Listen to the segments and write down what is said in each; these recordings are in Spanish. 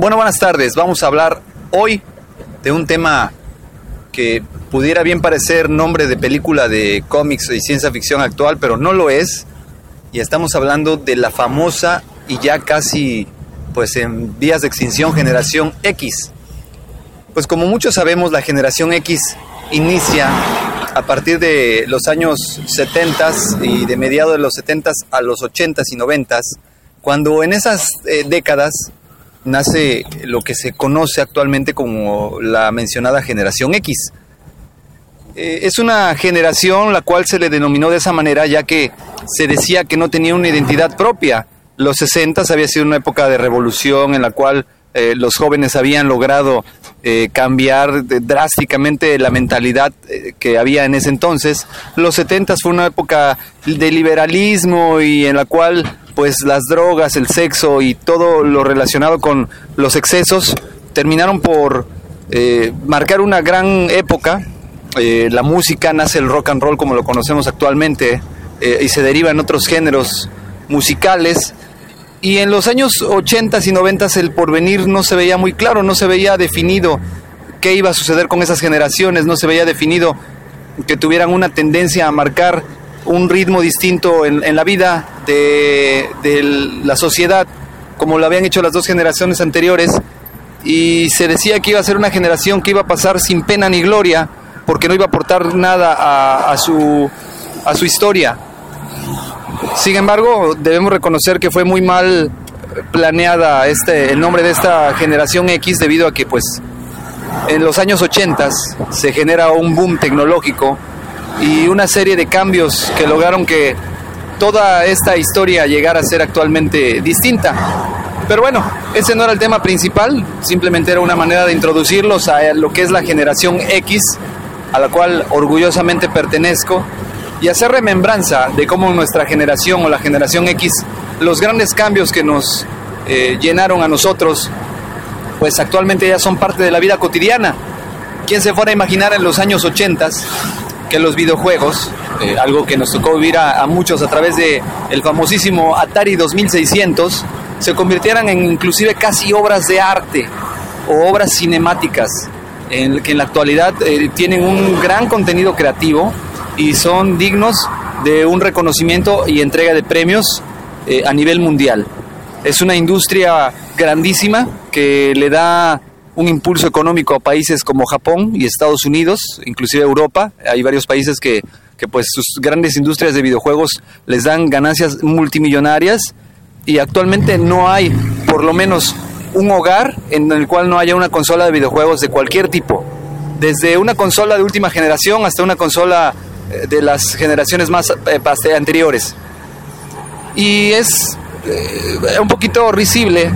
Bueno, buenas tardes. Vamos a hablar hoy de un tema que pudiera bien parecer nombre de película de cómics y ciencia ficción actual, pero no lo es. Y estamos hablando de la famosa y ya casi pues en vías de extinción generación X. Pues como muchos sabemos, la generación X inicia a partir de los años 70 y de mediados de los 70 a los 80 y 90, cuando en esas eh, décadas nace lo que se conoce actualmente como la mencionada generación X. Eh, es una generación la cual se le denominó de esa manera ya que se decía que no tenía una identidad propia. Los 60 había sido una época de revolución en la cual eh, los jóvenes habían logrado eh, cambiar drásticamente la mentalidad que había en ese entonces. Los 70 fue una época de liberalismo y en la cual pues las drogas, el sexo y todo lo relacionado con los excesos terminaron por eh, marcar una gran época. Eh, la música nace el rock and roll como lo conocemos actualmente eh, y se deriva en otros géneros musicales. Y en los años 80 y 90 el porvenir no se veía muy claro, no se veía definido qué iba a suceder con esas generaciones, no se veía definido que tuvieran una tendencia a marcar un ritmo distinto en, la vida de, la sociedad, como lo habían hecho las dos generaciones anteriores, y se decía que iba a ser una generación que iba a pasar sin pena ni gloria, porque no iba a aportar nada a, su, a su historia. Sin embargo, debemos reconocer que fue muy mal planeada este, el nombre de esta generación X debido a que pues en los años 80 se genera un boom tecnológico y una serie de cambios que lograron que toda esta historia llegara a ser actualmente distinta. Pero bueno, ese no era el tema principal, simplemente era una manera de introducirlos a lo que es la generación X, a la cual orgullosamente pertenezco, y hacer remembranza de cómo nuestra generación o la generación X, los grandes cambios que nos eh, llenaron a nosotros, pues actualmente ya son parte de la vida cotidiana. ¿Quién se fuera a imaginar en los años 80 que los videojuegos, eh, algo que nos tocó vivir a, muchos a través de el famosísimo Atari 2600, se convirtieran en inclusive casi obras de arte o obras cinemáticas, en, que en la actualidad eh, tienen un gran contenido creativo y son dignos de un reconocimiento y entrega de premios eh, a nivel mundial. Es una industria grandísima que le da un impulso económico a países como Japón y Estados Unidos, inclusive Europa. Hay varios países que, que pues sus grandes industrias de videojuegos les dan ganancias multimillonarias y actualmente no hay por lo menos un hogar en el cual no haya una consola de videojuegos de cualquier tipo. Desde una consola de última generación hasta una consola eh, de las generaciones más eh, anteriores. Y es eh, un poquito risible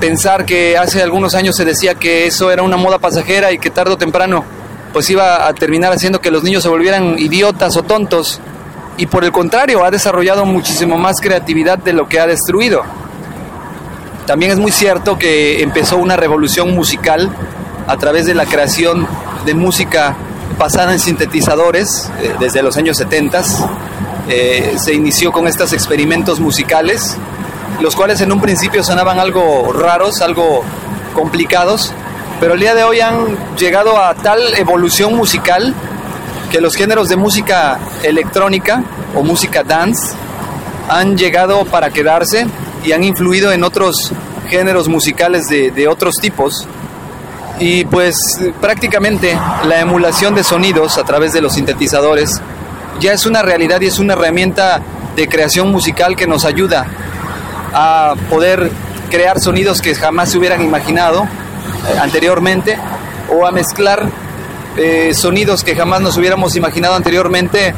pensar que hace algunos años se decía que eso era una moda pasajera y que tarde o temprano pues iba a terminar haciendo que los niños se volvieran idiotas o tontos y por el contrario ha desarrollado muchísimo más creatividad de lo que ha destruido. También es muy cierto que empezó una revolución musical a través de la creación de música basada en sintetizadores eh, desde los años 70. Eh, se inició con estos experimentos musicales los cuales en un principio sonaban algo raros, algo complicados, pero el día de hoy han llegado a tal evolución musical que los géneros de música electrónica o música dance han llegado para quedarse y han influido en otros géneros musicales de, de otros tipos. Y pues prácticamente la emulación de sonidos a través de los sintetizadores ya es una realidad y es una herramienta de creación musical que nos ayuda a poder crear sonidos que jamás se hubieran imaginado eh, anteriormente o a mezclar eh, sonidos que jamás nos hubiéramos imaginado anteriormente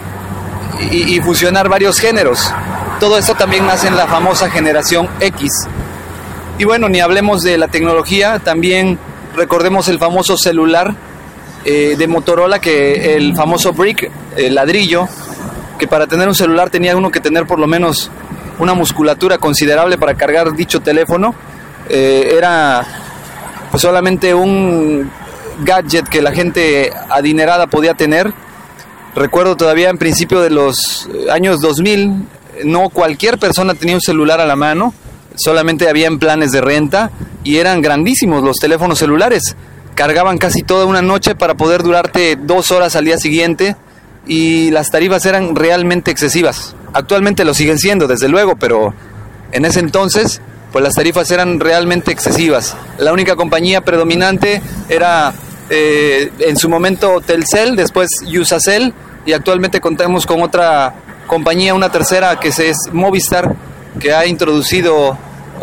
y, fusionar varios géneros. Todo esto también nace en la famosa generación X. Y bueno, ni hablemos de la tecnología, también recordemos el famoso celular eh, de Motorola, que el famoso brick, el ladrillo, que para tener un celular tenía uno que tener por lo menos una musculatura considerable para cargar dicho teléfono. Eh, era pues, solamente un gadget que la gente adinerada podía tener. Recuerdo todavía en principio de los años 2000, no cualquier persona tenía un celular a la mano. solamente habían planes de renta y eran grandísimos los teléfonos celulares. Cargaban casi toda una noche para poder durarte dos horas al día siguiente y las tarifas eran realmente excesivas. Actualmente lo siguen siendo, desde luego, pero en ese entonces pues las tarifas eran realmente excesivas. La única compañía predominante era eh, en su momento Telcel, después Usacell y actualmente contamos con otra compañía, una tercera que es Movistar, que ha introducido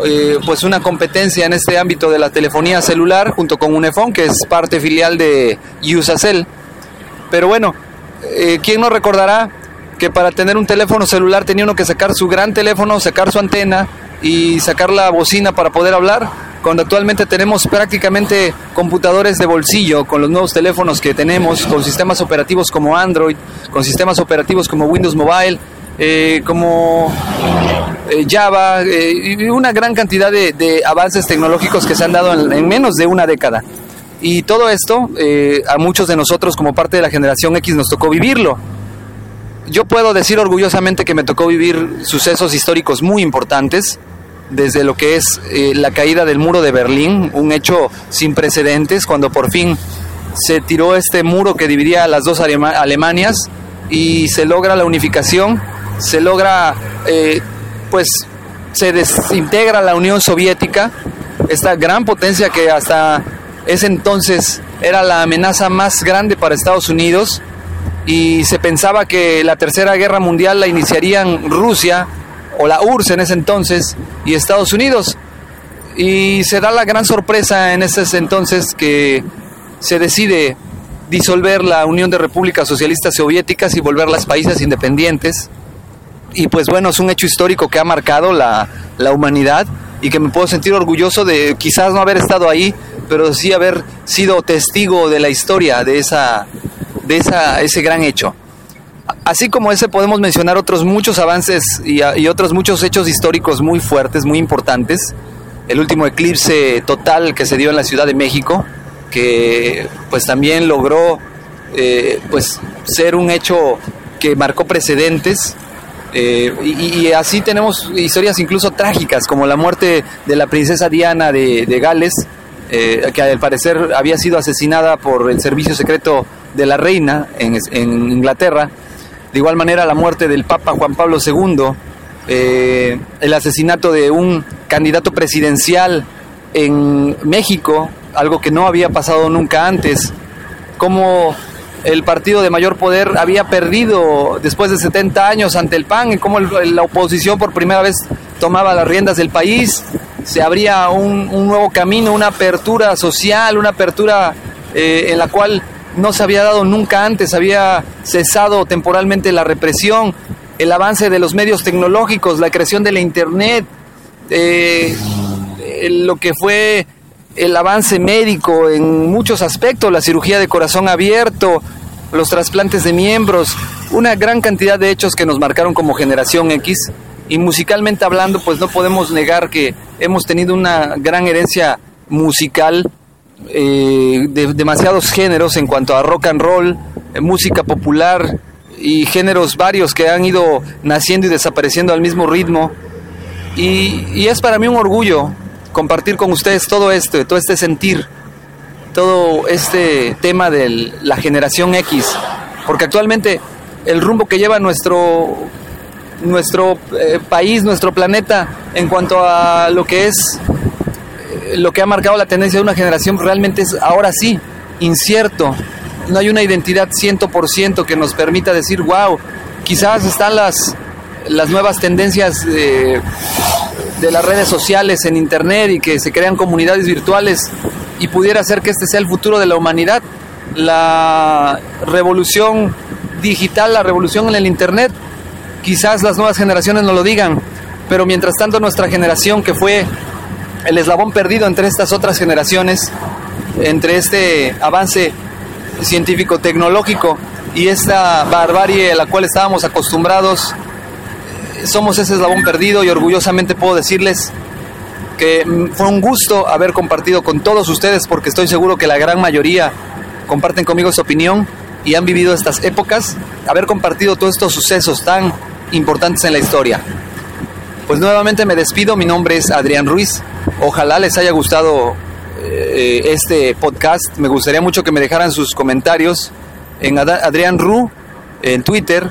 eh, pues una competencia en este ámbito de la telefonía celular junto con Unifón, que es parte filial de Usacell. Pero bueno, eh, ¿quién no recordará que para tener un teléfono celular tenía uno que sacar su gran teléfono, sacar su antena y sacar la bocina para poder hablar? Cuando actualmente tenemos prácticamente computadores de bolsillo con los nuevos teléfonos que tenemos, con sistemas operativos como Android, con sistemas operativos como Windows Mobile, eh, como eh, Java, eh, y una gran cantidad de, avances tecnológicos que se han dado en, menos de una década. Y todo esto a muchos de nosotros como parte de la generación X nos tocó vivirlo. Yo puedo decir orgullosamente que me tocó vivir sucesos históricos muy importantes, desde lo que es la caída del muro de Berlín, un hecho sin precedentes, cuando por fin se tiró este muro que dividía a las dos Alemanias y se logra la unificación se logra, eh, pues se desintegra la Unión Soviética, esta gran potencia que hasta ese entonces era la amenaza más grande para Estados Unidos y se pensaba que la Tercera Guerra Mundial la iniciarían Rusia o la URSS en ese entonces y Estados Unidos. Y se da la gran sorpresa en ese entonces que se decide disolver la Unión de Repúblicas Socialistas Soviéticas y volverlas países independientes y pues bueno, es un hecho histórico que ha marcado la, humanidad y que me puedo sentir orgulloso de quizás no haber estado ahí, pero sí haber sido testigo de la historia de, esa, de ese gran hecho. Así como ese podemos mencionar otros muchos avances y, y, otros muchos hechos históricos muy fuertes, muy importantes. El último eclipse total que se dio en la Ciudad de México, que pues también logró eh, pues ser un hecho que marcó precedentes eh, y, así tenemos historias incluso trágicas, como la muerte de la princesa Diana de, Gales, eh, que al parecer había sido asesinada por el servicio secreto de la reina en, Inglaterra. De igual manera la muerte del Papa Juan Pablo II, eh, el asesinato de un candidato presidencial en México, algo que no había pasado nunca antes, como el partido de mayor poder había perdido después de 70 años ante el PAN y cómo la oposición por primera vez tomaba las riendas del país, se abría un, nuevo camino, una apertura social, una apertura eh, en la cual no se había dado nunca antes, había cesado temporalmente la represión, el avance de los medios tecnológicos, la creación de la Internet, eh, lo que fue el avance médico en muchos aspectos, la cirugía de corazón abierto, los trasplantes de miembros, una gran cantidad de hechos que nos marcaron como generación X. Y musicalmente hablando pues no podemos negar que hemos tenido una gran herencia musical eh, de demasiados géneros en cuanto a rock and roll, eh, música popular y géneros varios que han ido naciendo y desapareciendo al mismo ritmo. Y, es para mí un orgullo compartir con ustedes todo esto, todo este sentir todo este tema de la generación X, porque actualmente el rumbo que lleva nuestro, nuestro eh, país, nuestro planeta, en cuanto a lo que es lo que ha marcado la tendencia de una generación, realmente es ahora sí incierto. No hay una identidad 100% que nos permita decir, wow, quizás están las, las nuevas tendencias de, de las redes sociales en Internet y que se crean comunidades virtuales y pudiera ser que este sea el futuro de la humanidad, la revolución digital, la revolución en el Internet. Quizás las nuevas generaciones no lo digan, pero mientras tanto nuestra generación, que fue el eslabón perdido entre estas otras generaciones, entre este avance científico-tecnológico y esta barbarie a la cual estábamos acostumbrados, somos ese eslabón perdido y orgullosamente puedo decirles que fue un gusto haber compartido con todos ustedes porque estoy seguro que la gran mayoría comparten conmigo su opinión y han vivido estas épocas, haber compartido todos estos sucesos tan importantes en la historia. Pues nuevamente me despido, mi nombre es Adrián Ruiz. Ojalá les haya gustado eh, este podcast. Me gustaría mucho que me dejaran sus comentarios en Adrián Ru en Twitter,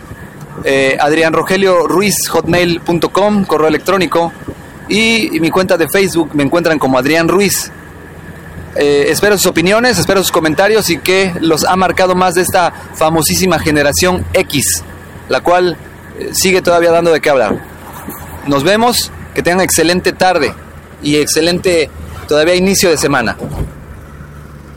eh, Adrián Rogelio Ruiz hotmail.com, correo electrónico y, mi cuenta de Facebook me encuentran como Adrián Ruiz. Eh, espero sus opiniones, espero sus comentarios y que los ha marcado más de esta famosísima generación X, la cual eh, sigue todavía dando de qué hablar. Nos vemos, que tengan excelente tarde y excelente todavía inicio de semana.